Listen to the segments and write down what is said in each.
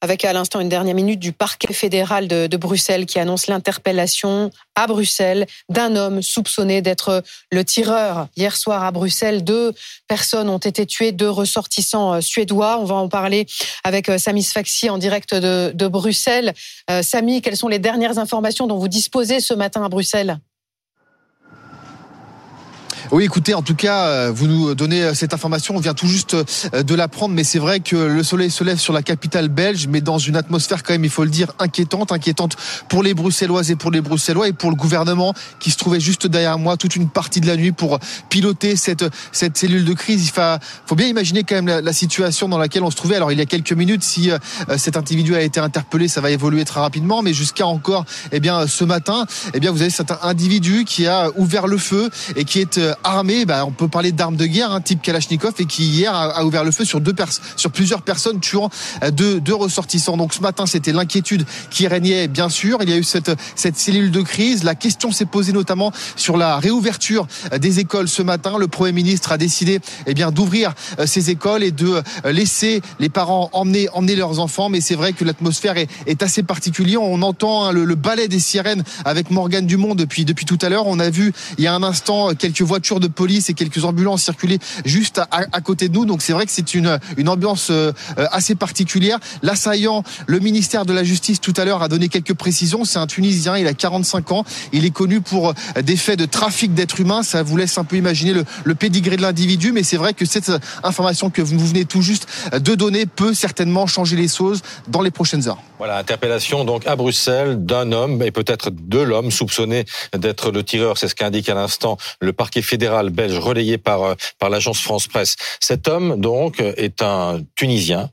avec à l'instant une dernière minute du parquet fédéral de, Bruxelles qui annonce l'interpellation à Bruxelles d'un homme soupçonné d'être le tireur. Hier soir à Bruxelles, deux personnes ont été tuées, deux ressortissants euh, suédois. On va en parler avec euh, Samy Sfaxi en direct de, Bruxelles. Euh, Samy, quelles sont les dernières informations dont vous disposez ce matin à Bruxelles? Oui, écoutez, en tout cas, euh, vous nous donnez euh, cette information. On vient tout juste euh, de l'apprendre, mais c'est vrai que le soleil se lève sur la capitale belge, mais dans une atmosphère quand même, il faut le dire, inquiétante, inquiétante pour les Bruxelloises et pour les Bruxellois et pour le gouvernement qui se trouvait juste derrière moi toute une partie de la nuit pour piloter cette cette cellule de crise. Il faut, faut bien imaginer quand même la, la, situation dans laquelle on se trouvait. Alors il y a quelques minutes, si cet individu a été interpellé, ça va évoluer très rapidement, mais jusqu'à encore, eh bien, ce matin, eh bien, vous avez cet individu qui a ouvert le feu et qui est armé, bah, on peut parler d'armes de guerre, hein, type Kalachnikov, et qui hier a, ouvert le feu sur deux sur plusieurs personnes, tuant euh, deux, deux ressortissants. Donc ce matin, c'était l'inquiétude qui régnait, bien sûr. Il y a eu cette, cette cellule de crise. La question s'est posée notamment sur la réouverture euh, des écoles ce matin. Le Premier ministre a décidé eh bien d'ouvrir euh, ces écoles et de laisser les parents emmener, emmener leurs enfants. Mais c'est vrai que l'atmosphère est, est, assez particulière. On entend hein, le, le balai des sirènes avec Morgane Dumont depuis, depuis tout à l'heure. On a vu il y a un instant quelques voitures de police et quelques ambulances circulaient juste à, côté de nous. Donc c'est vrai que c'est une, ambiance euh, assez particulière. L'assaillant, le ministère de la Justice tout à l'heure a donné quelques précisions. C'est un Tunisien, il a 45 ans. Il est connu pour euh, des faits de trafic d'êtres humains. Ça vous laisse un peu imaginer le, le pédigré de l'individu. Mais c'est vrai que cette information que vous venez tout juste de donner peut certainement changer les choses dans les prochaines heures. Voilà, interpellation donc à Bruxelles d'un homme et peut-être de l'homme soupçonné d'être le tireur. C'est ce qu'indique à l'instant le parquet fédéral belge relayé par, euh, par l'agence France Presse. Cet homme, donc, est un Tunisien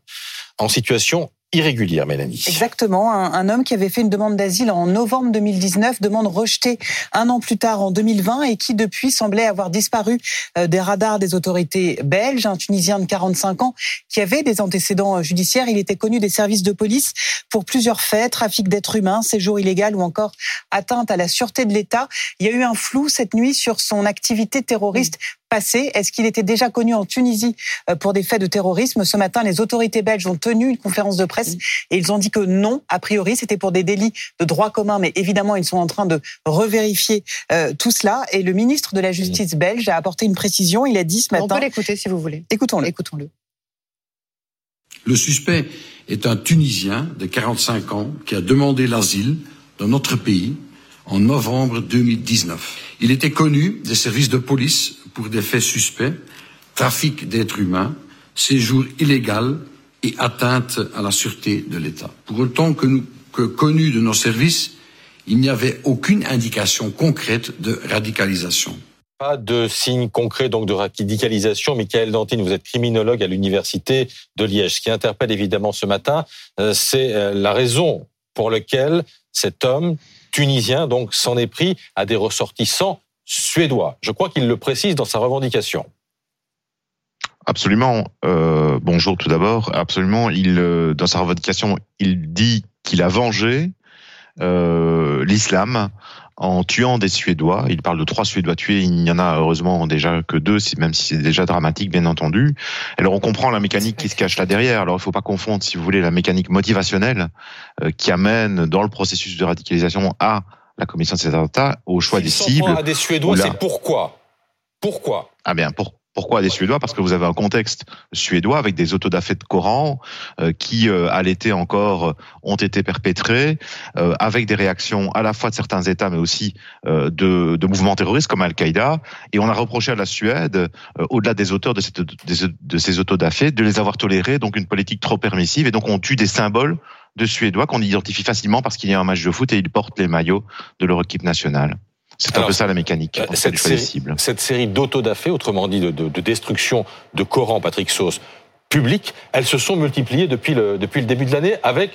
en situation irrégulière, Mélanie. Exactement. Un, homme qui avait fait une demande d'asile en novembre 2019, demande rejetée un an plus tard en 2020 et qui depuis semblait avoir disparu euh, des radars des autorités belges. Un Tunisien de 45 ans qui avait des antécédents judiciaires. Il était connu des services de police pour plusieurs faits, trafic d'êtres humains, séjour illégal ou encore atteinte à la sûreté de l'État. Il y a eu un flou cette nuit sur son activité terroriste passé Est-ce qu'il était déjà connu en Tunisie euh, pour des faits de terrorisme? Ce matin, les autorités belges ont tenu une conférence de presse et ils ont dit que non, a priori, c'était pour des délits de droit commun, mais évidemment, ils sont en train de revérifier euh, tout cela. Et le ministre de la Justice belge a apporté une précision. Il a dit ce matin. On peut l'écouter si vous voulez. Écoutons-le. Écoutons-le. Le suspect est un Tunisien de 45 ans qui a demandé l'asile dans notre pays en novembre 2019. Il était connu des services de police pour des faits suspects, trafic d'êtres humains, séjour illégal et atteinte à la sûreté de l'État. Pour autant que, connu de nos services, il n'y avait aucune indication concrète de radicalisation. Pas de signe concret donc de radicalisation. Michael Dantine, vous êtes criminologue à l'université de Liège. Ce qui interpelle évidemment ce matin, euh, c'est euh, la raison pour laquelle cet homme tunisien donc s'en est pris à des ressortissants suédois. Je crois qu'il le précise dans sa revendication. Absolument. Euh, bonjour tout d'abord. Absolument. Il, euh, dans sa revendication, il dit qu'il a vengé euh, l'islam en tuant des Suédois. Il parle de trois Suédois tués. Il n'y en a heureusement déjà que deux, même si c'est déjà dramatique, bien entendu. Alors on comprend la mécanique qui se cache là derrière. Alors il ne faut pas confondre, si vous voulez, la mécanique motivationnelle qui amène dans le processus de radicalisation à la commission de ces attentats au choix des cibles. à des Suédois, c'est pourquoi? Pourquoi? Ah bien, pour, pourquoi des Suédois? Parce que vous avez un contexte suédois avec des autodafés de Coran euh, qui, euh, à l'été encore, ont été perpétrés, euh, avec des réactions à la fois de certains États, mais aussi de, mouvements terroristes comme Al-Qaïda. Et on a reproché à la Suède, au-delà des auteurs de, cette, de ces autodafés, de les avoir tolérés, donc une politique trop permissive, et donc on tue des symboles de Suédois qu'on identifie facilement parce qu'il y a un match de foot et ils portent les maillots de leur équipe nationale. C'est un peu ça la mécanique. Euh, cette, série, cette série d'autodafés, autrement dit de, de, destruction de Coran, Patrick Sauce, public, elles se sont multipliées depuis le, depuis le début de l'année avec,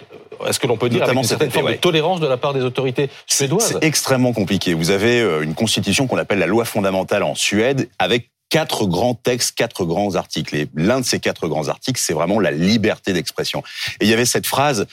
est-ce que l'on peut dire, Notamment avec une certaine forme de tolérance de la part des autorités suédoises C'est extrêmement compliqué. Vous avez euh, une constitution qu'on appelle la loi fondamentale en Suède avec quatre grands textes, quatre grands articles. Et l'un de ces quatre grands articles, c'est vraiment la liberté d'expression. Et il y avait cette phrase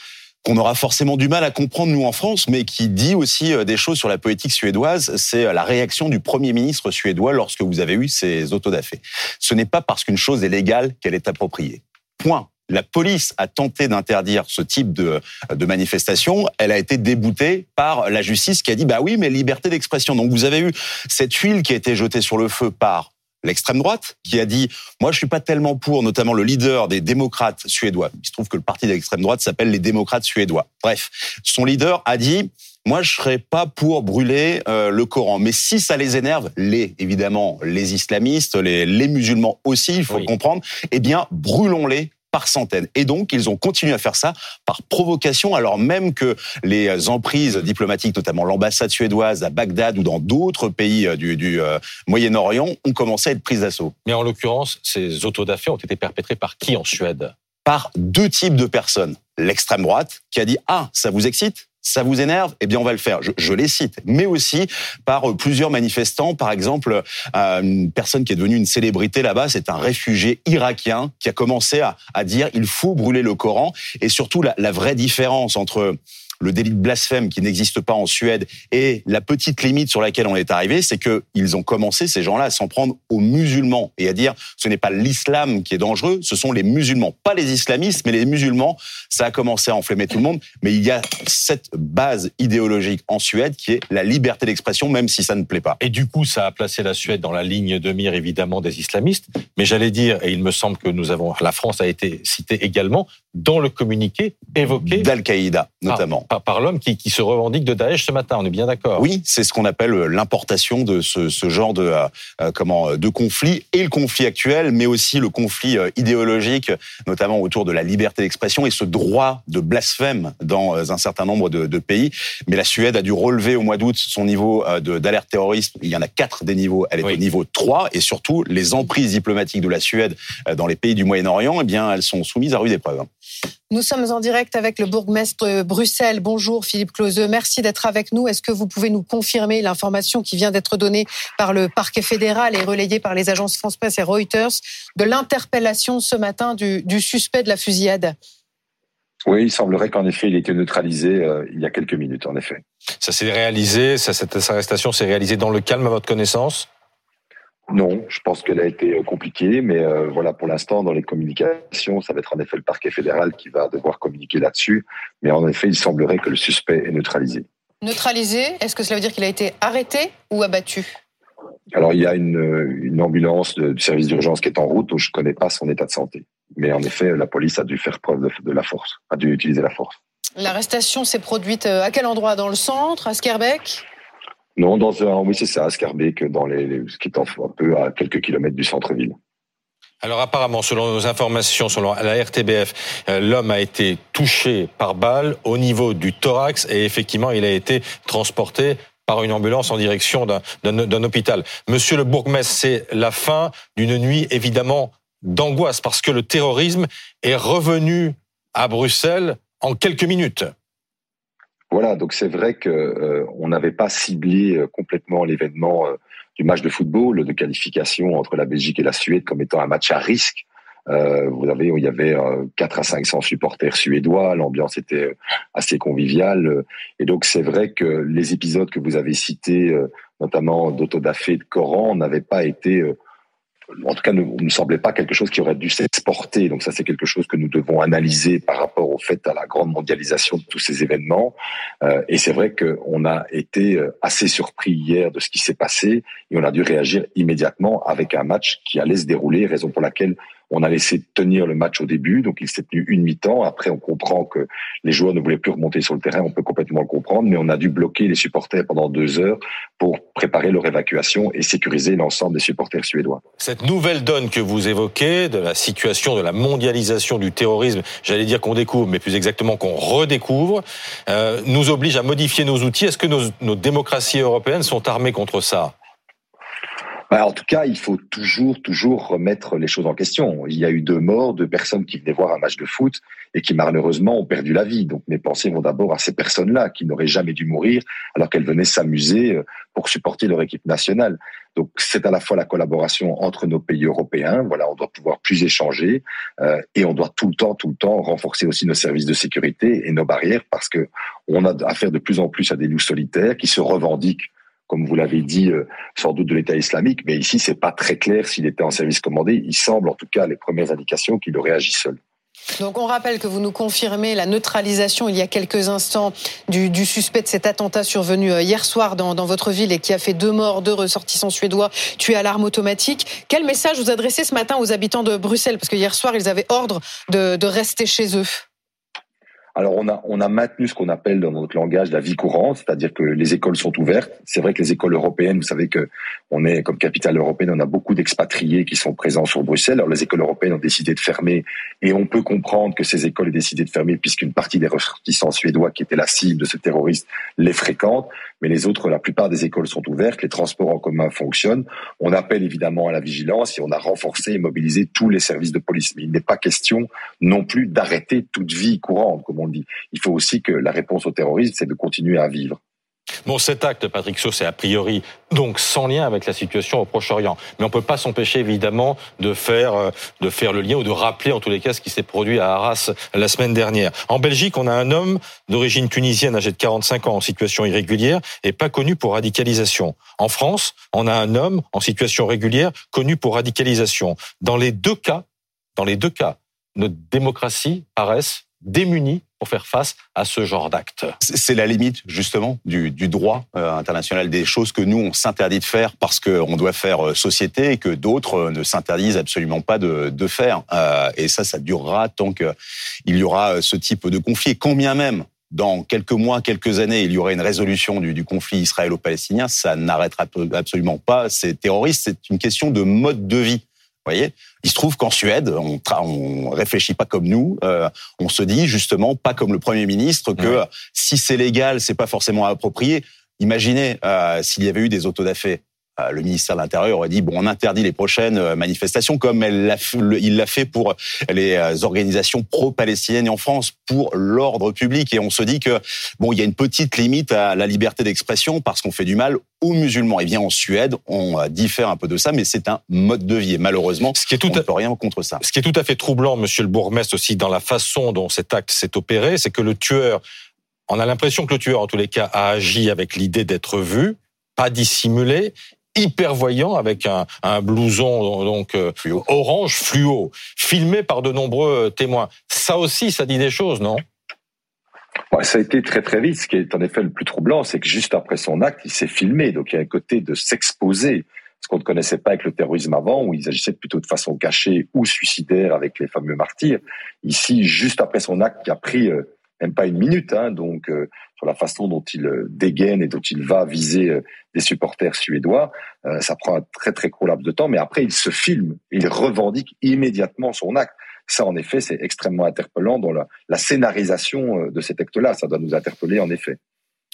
qu'on aura forcément du mal à comprendre nous en France, mais qui dit aussi euh, des choses sur la politique suédoise. C'est euh, la réaction du Premier ministre suédois lorsque vous avez eu ces autodafés. Ce n'est pas parce qu'une chose est légale qu'elle est appropriée. Point. la police a tenté d'interdire ce type de, de manifestation, elle a été déboutée par la justice qui a dit bah oui, mais liberté d'expression. Donc vous avez eu cette huile qui a été jetée sur le feu par l'extrême droite, qui a dit moi je suis pas tellement pour, notamment le leader des démocrates suédois. Il se trouve que le parti d'extrême droite s'appelle les démocrates suédois. Bref, son leader a dit moi, je serais pas pour brûler euh, le Coran, mais si ça les énerve, les évidemment les islamistes, les, les musulmans aussi, il faut le comprendre. Eh bien, brûlons-les par centaines. Et donc, ils ont continué à faire ça par provocation, alors même que les emprises diplomatiques, notamment l'ambassade suédoise à Bagdad ou dans d'autres pays euh, du, du euh, Moyen-Orient, ont commencé à être prises d'assaut. Mais en l'occurrence, ces autodafés ont été perpétrés par qui en Suède? Par deux types de personnes. L'extrême droite, qui a dit « Ah, ça vous excite? Ça vous énerve Eh bien, on va le faire. Je, je, les cite, mais aussi par plusieurs manifestants. Par exemple, euh, une personne qui est devenue une célébrité là-bas, c'est un réfugié irakien qui a commencé à, à, dire il faut brûler le Coran. Et surtout, la, la vraie différence entre le délit de blasphème qui n'existe pas en Suède et la petite limite sur laquelle on est arrivé, c'est que ils ont commencé ces gens-là à s'en prendre aux musulmans et à dire ce n'est pas l'islam qui est dangereux, ce sont les musulmans, pas les islamistes, mais les musulmans. Ça a commencé à enflammer tout le monde, mais il y a cette base idéologique en Suède qui est la liberté d'expression, même si ça ne plaît pas. Et du coup, ça a placé la Suède dans la ligne de mire évidemment des islamistes, mais j'allais dire, et il me semble que nous avons, la France a été citée également dans le communiqué évoqué d'Al-Qaïda notamment. Par, par l'homme qui, qui, se revendique de Daesh ce matin, on est bien d'accord. Oui, c'est ce qu'on appelle l'importation de ce, ce, genre de euh, comment de conflit et le conflit actuel, mais aussi le conflit euh, idéologique, notamment autour de la liberté d'expression et ce droit de blasphème dans euh, un certain nombre de, de, pays. Mais la Suède a dû relever au mois d'août son niveau d'alerte terroriste. Il y en a quatre des niveaux. Elle est oui. au niveau 3 et surtout les emprises diplomatiques de la Suède dans les pays du Moyen-Orient, eh bien elles sont soumises à rude épreuve. Nous sommes en direct avec le bourgmestre Bruxelles. Bonjour Philippe Closeux, merci d'être avec nous. Est-ce que vous pouvez nous confirmer l'information qui vient d'être donnée par le parquet fédéral et relayée par les agences France Presse et Reuters de l'interpellation ce matin du, du, suspect de la fusillade? Oui, il semblerait qu'en effet, il ait été neutralisé euh, il y a quelques minutes, en effet. Ça s'est réalisé, ça, cette arrestation s'est réalisée dans le calme à votre connaissance? Non, je pense qu'elle a été euh, compliquée, mais euh, voilà, pour l'instant, dans les communications, ça va être en effet le parquet fédéral qui va devoir communiquer là-dessus. Mais en effet, il semblerait que le suspect est neutralisé. Neutralisé, est-ce que cela veut dire qu'il a été arrêté ou abattu? Alors, il y a une, une ambulance de, du service d'urgence qui est en route, donc je ne connais pas son état de santé. Mais en effet, la police a dû faire preuve de, de la force, a dû utiliser la force. L'arrestation s'est produite euh, à quel endroit? Dans le centre, à Skerbeck? Non, dans un, oui, c'est ça, à Scarbeck, dans les, les, ce qui est un peu à quelques kilomètres du centre-ville. Alors apparemment, selon nos informations, selon la RTBF, euh, l'homme a été touché par balle au niveau du thorax et effectivement, il a été transporté par une ambulance en direction d'un hôpital. Monsieur le bourgmestre, c'est la fin d'une nuit évidemment d'angoisse parce que le terrorisme est revenu à Bruxelles en quelques minutes. Voilà, donc c'est vrai que euh, n'avait pas ciblé euh, complètement l'événement euh, du match de football de qualification entre la Belgique et la Suède comme étant un match à risque. Vous avez, il y avait 4 à 500 supporters suédois, l'ambiance était assez conviviale, et donc c'est vrai que les épisodes que vous avez cités, notamment d'Autodafé de Coran, n'avaient pas été en tout cas, ne, ne semblait pas quelque chose qui aurait dû Donc ça, c'est quelque chose que nous devons analyser par rapport au fait à la grande mondialisation de tous ces événements. Euh, et c'est vrai qu'on a été euh, assez surpris hier de ce qui s'est passé et on a dû réagir immédiatement avec un match qui allait se dérouler, raison pour laquelle on a laissé tenir le match au début, donc il s'est tenu une mi-temps. Après, on comprend que les joueurs ne voulaient plus remonter sur le terrain, on peut complètement le comprendre, mais on a dû bloquer les supporters pendant deux heures pour préparer leur évacuation et sécuriser l'ensemble des supporters suédois. Cette nouvelle donne que vous évoquez, de la situation, de la mondialisation du terrorisme, j'allais dire qu'on découvre, mais plus exactement qu'on redécouvre, euh, nous oblige à modifier nos outils. Est-ce que nos, nos démocraties européennes sont armées contre ça? En tout cas, il faut toujours, toujours remettre les choses en question. Il y a eu deux morts, deux personnes qui venaient voir un match de foot et qui malheureusement ont perdu la vie. Donc mes pensées vont d'abord à ces personnes-là qui n'auraient jamais dû mourir alors qu'elles venaient s'amuser euh, pour supporter leur équipe nationale. Donc c'est à la fois la collaboration entre nos pays européens. Voilà, on doit pouvoir plus échanger euh, et on doit tout le temps, tout le temps renforcer aussi nos services de sécurité et nos barrières parce que on a affaire de plus en plus à des loups solitaires qui se revendiquent comme vous l'avez dit, euh, sans doute de l'État islamique, mais ici, c'est pas très clair s'il était en service commandé. Il semble, en tout cas, les premières indications qu'il aurait agi seul. Donc on rappelle que vous nous confirmez la neutralisation il y a quelques instants du, du suspect de cet attentat survenu euh, hier soir dans, dans, votre ville et qui a fait deux morts, deux ressortissants suédois tués à l'arme automatique. Quel message vous adressez ce matin aux habitants de Bruxelles? Parce que hier soir, ils avaient ordre de, de rester chez eux. Alors on a on a maintenu ce qu'on appelle dans notre langage la vie courante, c'est-à-dire que les écoles sont ouvertes. C'est vrai que les écoles européennes, vous savez que on est comme capitale européenne, on a beaucoup d'expatriés qui sont présents sur Bruxelles. Alors les écoles européennes ont décidé de fermer et on peut comprendre que ces écoles aient décidé de fermer puisqu'une partie des ressortissants suédois qui étaient la cible de ce terroriste les fréquentent. Mais les autres, la plupart des écoles sont ouvertes, les transports en commun fonctionnent. On appelle évidemment à la vigilance et on a renforcé et mobilisé tous les services de police. Mais il n'est pas question non plus d'arrêter toute vie courante, comme on Il faut aussi que la réponse au terrorisme, c'est de continuer à vivre. Bon, cet acte, Patrick Saut, c'est a priori donc sans lien avec la situation au Proche-Orient. Mais on peut pas s'empêcher évidemment de faire euh, de faire le lien ou de rappeler en tous les cas ce qui s'est produit à Arras la semaine dernière. En Belgique, on a un homme d'origine tunisienne âgé de 45 ans en situation irrégulière et pas connu pour radicalisation. En France, on a un homme en situation régulière connu pour radicalisation. Dans les deux cas, dans les deux cas, notre démocratie paraissent démunis pour faire face à ce genre d'actes. C'est la limite justement du, du droit euh, international, des choses que nous on s'interdit de faire parce qu'on doit faire euh, société et que d'autres euh, ne s'interdisent absolument pas de, de faire. Et ça, ça durera tant qu'il y aura ce type de conflit. Et combien même dans quelques mois, quelques années, il y aurait une résolution du, du conflit israélo-palestinien, ça n'arrêtera absolument pas ces terroristes. C'est une question de mode de vie voyez Il se trouve qu'en Suède, on, on réfléchit pas comme nous. Euh, on se dit justement pas comme le Premier ministre que ouais. si c'est légal, c'est pas forcément approprié. Imaginez euh, s'il y avait eu des autodafés euh, le ministère de l'Intérieur aurait dit bon, on interdit les prochaines euh, manifestations comme elle il l'a fait pour les euh, organisations pro-palestiniennes en France pour l'ordre public. Et on se dit que bon, il y a une petite limite à la liberté d'expression parce qu'on fait du mal aux musulmans. Et bien en Suède, on diffère un peu de ça, mais c'est un mode de vie. Et malheureusement, ce qui est tout on ne peut rien contre ça. Ce qui est tout à fait troublant, Monsieur le bourgmestre, aussi dans la façon dont cet acte s'est opéré, c'est que le tueur, on a l'impression que le tueur, en tous les cas, a agi avec l'idée d'être vu, pas dissimulé, hyper voyant avec un, un blouson donc euh, fluo. orange fluo, filmé par de nombreux témoins. Ça aussi, ça dit des choses, non? Ouais, ça a été très très vite. Ce qui est en effet le plus troublant, c'est que juste après son acte, il s'est filmé. Donc il y a un côté de s'exposer, ce qu'on ne connaissait pas avec le terrorisme avant, où ils agissaient plutôt de façon cachée ou suicidaire avec les fameux martyrs. Ici, juste après son acte, qui a pris euh, même pas une minute, hein, donc euh, sur la façon dont il euh, dégaine et dont il va viser euh, des supporters suédois, euh, ça prend un très très court laps de temps, mais après il se filme, il revendique immédiatement son acte. Ça, en effet, c'est extrêmement interpellant dans la, la scénarisation de cet acte-là. Ça doit nous interpeller, en effet.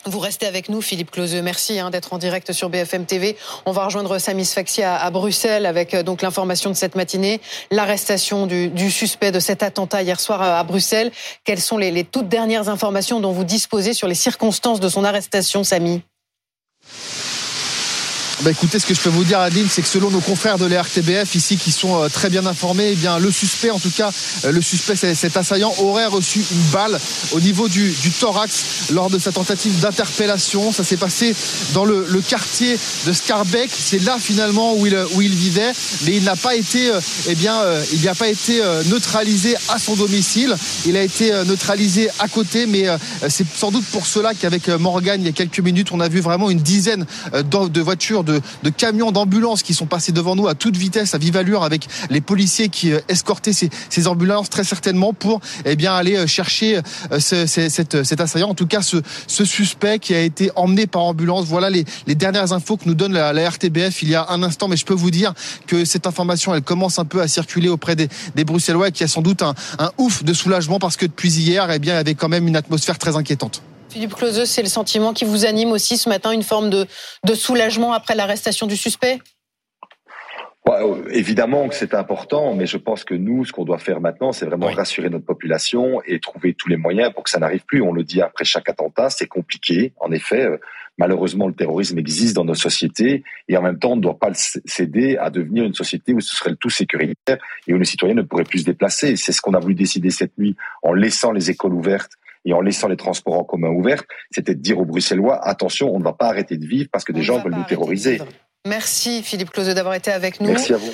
Vous restez avec nous, Philippe Closeux. Merci hein, d'être en direct sur BFM TV. On va rejoindre Samis Faxi à, Bruxelles avec donc l'information de cette matinée, l'arrestation du, suspect de cet attentat hier soir à, à Bruxelles. Quelles sont les, les, toutes dernières informations dont vous disposez sur les circonstances de son arrestation, Samy? Bah écoutez, ce que je peux vous dire, Adeline, c'est que selon nos confrères de l'RTBF ici, qui sont euh, très bien informés, eh bien le suspect, en tout cas, euh, le suspect, cet assaillant, aurait reçu une balle au niveau du, du thorax lors de sa tentative d'interpellation. Ça s'est passé dans le, le, quartier de Scarbeck. C'est là finalement où il, où il vivait, mais il n'a pas été, euh, eh bien, il n'a pas été neutralisé à son domicile. Il a été neutralisé à côté, mais c'est sans doute pour cela qu'avec Morgan, il y a quelques minutes, on a vu vraiment une dizaine de voitures de, camions d'ambulances qui sont passés devant nous à toute vitesse, à vive allure, avec les policiers qui euh, escortaient ces, ces ambulances très certainement pour eh bien aller euh, chercher euh, ce, ce, cet, assaillant. En tout cas, ce, suspect qui a été emmené par ambulance. Voilà les, dernières infos que nous donne la, la, RTBF il y a un instant. Mais je peux vous dire que cette information, elle commence un peu à circuler auprès des, des Bruxellois, qui a sans doute un, un ouf de soulagement parce que depuis hier, eh bien, il y avait quand même une atmosphère très inquiétante. Philippe Closeux, c'est le sentiment qui vous anime aussi ce matin, une forme de, de soulagement après l'arrestation du suspect? Ouais, évidemment que c'est important, mais je pense que nous, ce qu'on doit faire maintenant, c'est vraiment oui. rassurer notre population et trouver tous les moyens pour que ça n'arrive plus. On le dit après chaque attentat, c'est compliqué. En effet, malheureusement, le terrorisme existe dans nos sociétés et en même temps, on ne doit pas céder à devenir une société où ce serait le tout sécuritaire et où les citoyens ne pourraient plus se déplacer. C'est ce qu'on a voulu décider cette nuit en laissant les écoles ouvertes et en laissant les transports en commun ouverts, c'était de dire aux Bruxellois attention, on ne va pas arrêter de vivre parce que des gens veulent nous terroriser. Merci Philippe Closeux d'avoir été avec nous. Merci à vous.